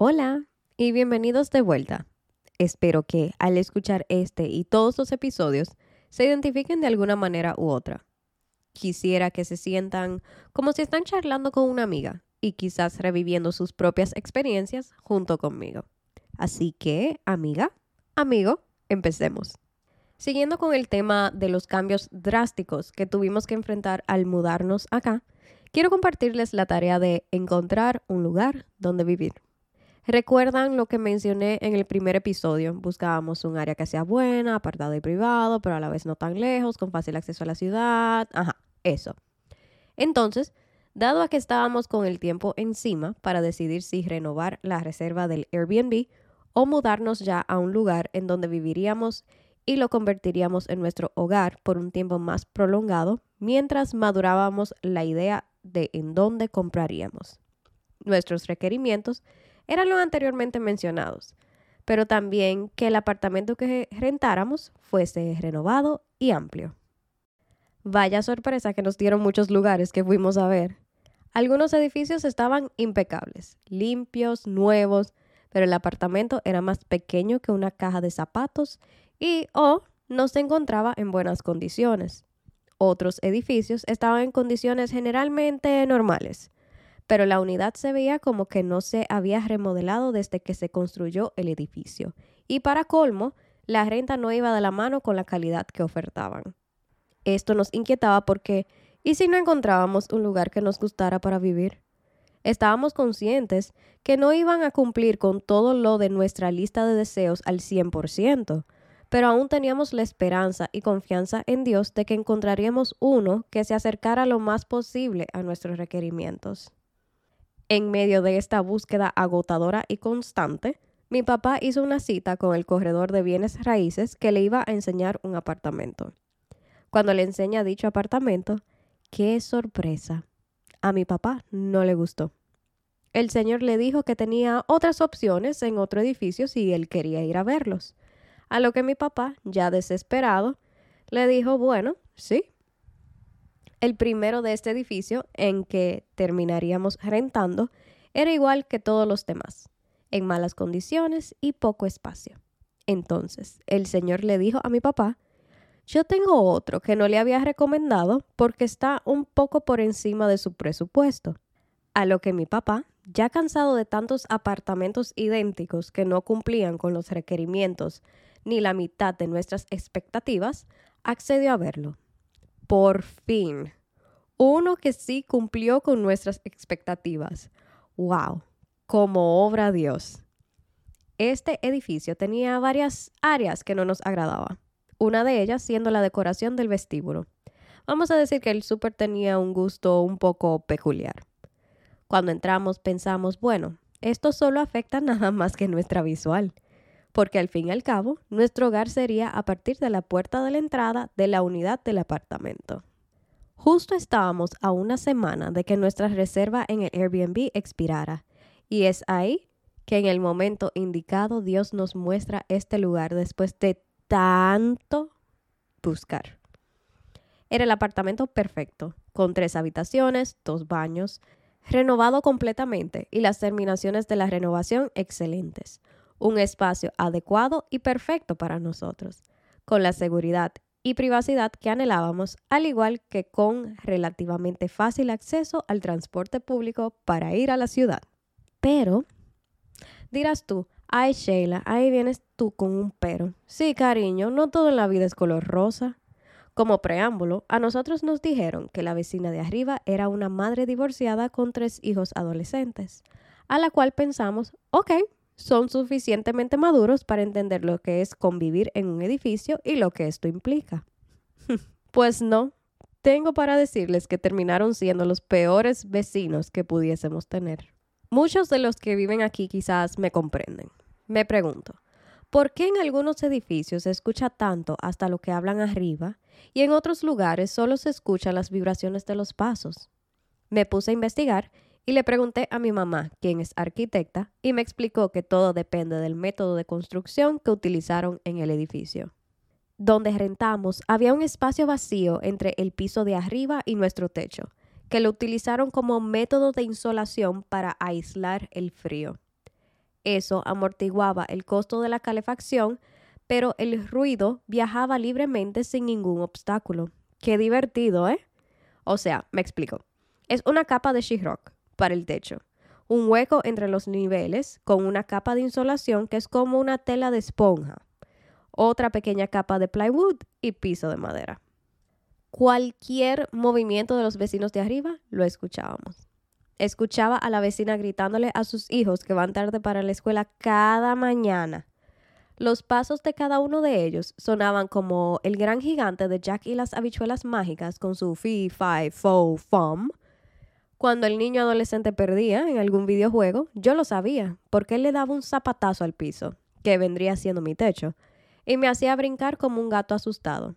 Hola y bienvenidos de vuelta. Espero que al escuchar este y todos los episodios se identifiquen de alguna manera u otra. Quisiera que se sientan como si están charlando con una amiga y quizás reviviendo sus propias experiencias junto conmigo. Así que, amiga, amigo, empecemos. Siguiendo con el tema de los cambios drásticos que tuvimos que enfrentar al mudarnos acá, quiero compartirles la tarea de encontrar un lugar donde vivir. ¿Recuerdan lo que mencioné en el primer episodio? Buscábamos un área que sea buena, apartado y privado, pero a la vez no tan lejos, con fácil acceso a la ciudad. Ajá, eso. Entonces, dado a que estábamos con el tiempo encima para decidir si renovar la reserva del Airbnb o mudarnos ya a un lugar en donde viviríamos y lo convertiríamos en nuestro hogar por un tiempo más prolongado mientras madurábamos la idea de en dónde compraríamos. Nuestros requerimientos eran los anteriormente mencionados, pero también que el apartamento que rentáramos fuese renovado y amplio. Vaya sorpresa que nos dieron muchos lugares que fuimos a ver. Algunos edificios estaban impecables, limpios, nuevos, pero el apartamento era más pequeño que una caja de zapatos y o no se encontraba en buenas condiciones. Otros edificios estaban en condiciones generalmente normales, pero la unidad se veía como que no se había remodelado desde que se construyó el edificio. Y para colmo, la renta no iba de la mano con la calidad que ofertaban. Esto nos inquietaba porque, ¿y si no encontrábamos un lugar que nos gustara para vivir? Estábamos conscientes que no iban a cumplir con todo lo de nuestra lista de deseos al 100%, pero aún teníamos la esperanza y confianza en Dios de que encontraríamos uno que se acercara lo más posible a nuestros requerimientos. En medio de esta búsqueda agotadora y constante, mi papá hizo una cita con el corredor de bienes raíces que le iba a enseñar un apartamento. Cuando le enseña dicho apartamento, qué sorpresa. A mi papá no le gustó. El señor le dijo que tenía otras opciones en otro edificio si él quería ir a verlos. A lo que mi papá, ya desesperado, le dijo, bueno, sí. El primero de este edificio, en que terminaríamos rentando, era igual que todos los demás, en malas condiciones y poco espacio. Entonces, el señor le dijo a mi papá, yo tengo otro que no le había recomendado porque está un poco por encima de su presupuesto. A lo que mi papá, ya cansado de tantos apartamentos idénticos que no cumplían con los requerimientos ni la mitad de nuestras expectativas, accedió a verlo. Por fin. Uno que sí cumplió con nuestras expectativas. ¡Wow! Como obra Dios. Este edificio tenía varias áreas que no nos agradaban una de ellas siendo la decoración del vestíbulo. Vamos a decir que el súper tenía un gusto un poco peculiar. Cuando entramos pensamos, bueno, esto solo afecta nada más que nuestra visual, porque al fin y al cabo, nuestro hogar sería a partir de la puerta de la entrada de la unidad del apartamento. Justo estábamos a una semana de que nuestra reserva en el Airbnb expirara, y es ahí que en el momento indicado Dios nos muestra este lugar después de tanto buscar. Era el apartamento perfecto, con tres habitaciones, dos baños, renovado completamente y las terminaciones de la renovación excelentes. Un espacio adecuado y perfecto para nosotros, con la seguridad y privacidad que anhelábamos, al igual que con relativamente fácil acceso al transporte público para ir a la ciudad. Pero, dirás tú, Ay, Sheila, ahí vienes tú con un pero. Sí, cariño, no todo en la vida es color rosa. Como preámbulo, a nosotros nos dijeron que la vecina de arriba era una madre divorciada con tres hijos adolescentes, a la cual pensamos, ok, son suficientemente maduros para entender lo que es convivir en un edificio y lo que esto implica. pues no, tengo para decirles que terminaron siendo los peores vecinos que pudiésemos tener. Muchos de los que viven aquí quizás me comprenden. Me pregunto, ¿por qué en algunos edificios se escucha tanto hasta lo que hablan arriba y en otros lugares solo se escuchan las vibraciones de los pasos? Me puse a investigar y le pregunté a mi mamá, quien es arquitecta, y me explicó que todo depende del método de construcción que utilizaron en el edificio. Donde rentamos había un espacio vacío entre el piso de arriba y nuestro techo, que lo utilizaron como método de insolación para aislar el frío. Eso amortiguaba el costo de la calefacción, pero el ruido viajaba libremente sin ningún obstáculo. Qué divertido, ¿eh? O sea, me explico. Es una capa de sheetrock para el techo, un hueco entre los niveles con una capa de insolación que es como una tela de esponja, otra pequeña capa de plywood y piso de madera. Cualquier movimiento de los vecinos de arriba lo escuchábamos. Escuchaba a la vecina gritándole a sus hijos que van tarde para la escuela cada mañana. Los pasos de cada uno de ellos sonaban como el gran gigante de Jack y las habichuelas mágicas con su fi, fi, fo, fum. Cuando el niño adolescente perdía en algún videojuego, yo lo sabía, porque él le daba un zapatazo al piso, que vendría siendo mi techo, y me hacía brincar como un gato asustado.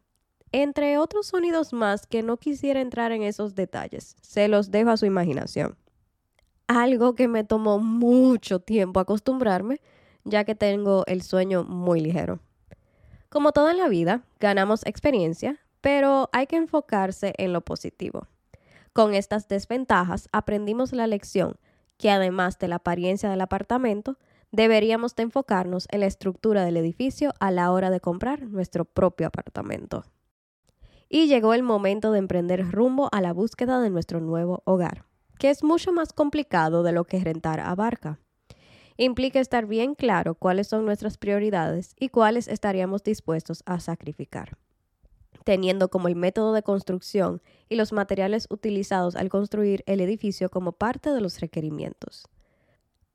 Entre otros sonidos más que no quisiera entrar en esos detalles, se los dejo a su imaginación algo que me tomó mucho tiempo acostumbrarme, ya que tengo el sueño muy ligero. Como todo en la vida, ganamos experiencia, pero hay que enfocarse en lo positivo. Con estas desventajas aprendimos la lección que además de la apariencia del apartamento, deberíamos de enfocarnos en la estructura del edificio a la hora de comprar nuestro propio apartamento. Y llegó el momento de emprender rumbo a la búsqueda de nuestro nuevo hogar que es mucho más complicado de lo que rentar abarca. Implica estar bien claro cuáles son nuestras prioridades y cuáles estaríamos dispuestos a sacrificar, teniendo como el método de construcción y los materiales utilizados al construir el edificio como parte de los requerimientos.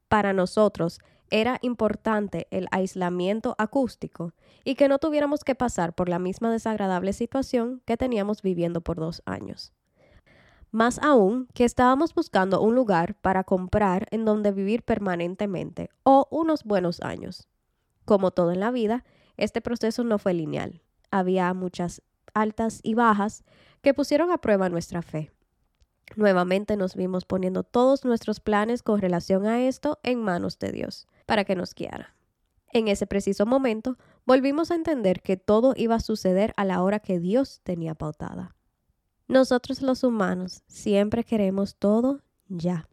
Para nosotros, era importante el aislamiento acústico y que no tuviéramos que pasar por la misma desagradable situación que teníamos viviendo por dos años. Más aún que estábamos buscando un lugar para comprar en donde vivir permanentemente o unos buenos años. Como todo en la vida, este proceso no fue lineal. Había muchas altas y bajas que pusieron a prueba nuestra fe. Nuevamente nos vimos poniendo todos nuestros planes con relación a esto en manos de Dios, para que nos guiara. En ese preciso momento, volvimos a entender que todo iba a suceder a la hora que Dios tenía pautada. Nosotros los humanos siempre queremos todo ya.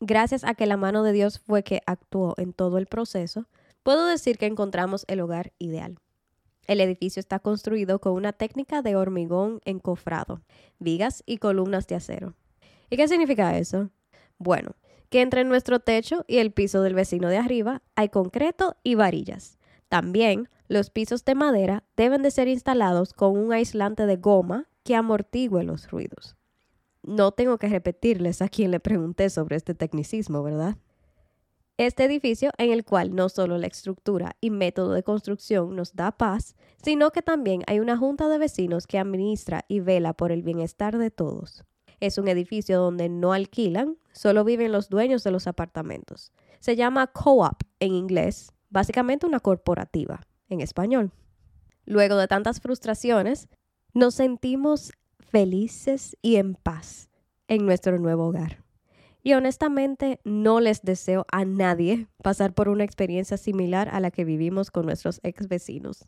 Gracias a que la mano de Dios fue que actuó en todo el proceso, puedo decir que encontramos el hogar ideal. El edificio está construido con una técnica de hormigón encofrado, vigas y columnas de acero. ¿Y qué significa eso? Bueno, que entre nuestro techo y el piso del vecino de arriba hay concreto y varillas. También los pisos de madera deben de ser instalados con un aislante de goma que amortigue los ruidos. No tengo que repetirles a quien le pregunté sobre este tecnicismo, ¿verdad? Este edificio en el cual no solo la estructura y método de construcción nos da paz, sino que también hay una junta de vecinos que administra y vela por el bienestar de todos. Es un edificio donde no alquilan, solo viven los dueños de los apartamentos. Se llama co-op en inglés, básicamente una corporativa en español. Luego de tantas frustraciones, nos sentimos felices y en paz en nuestro nuevo hogar. Y honestamente no les deseo a nadie pasar por una experiencia similar a la que vivimos con nuestros ex vecinos.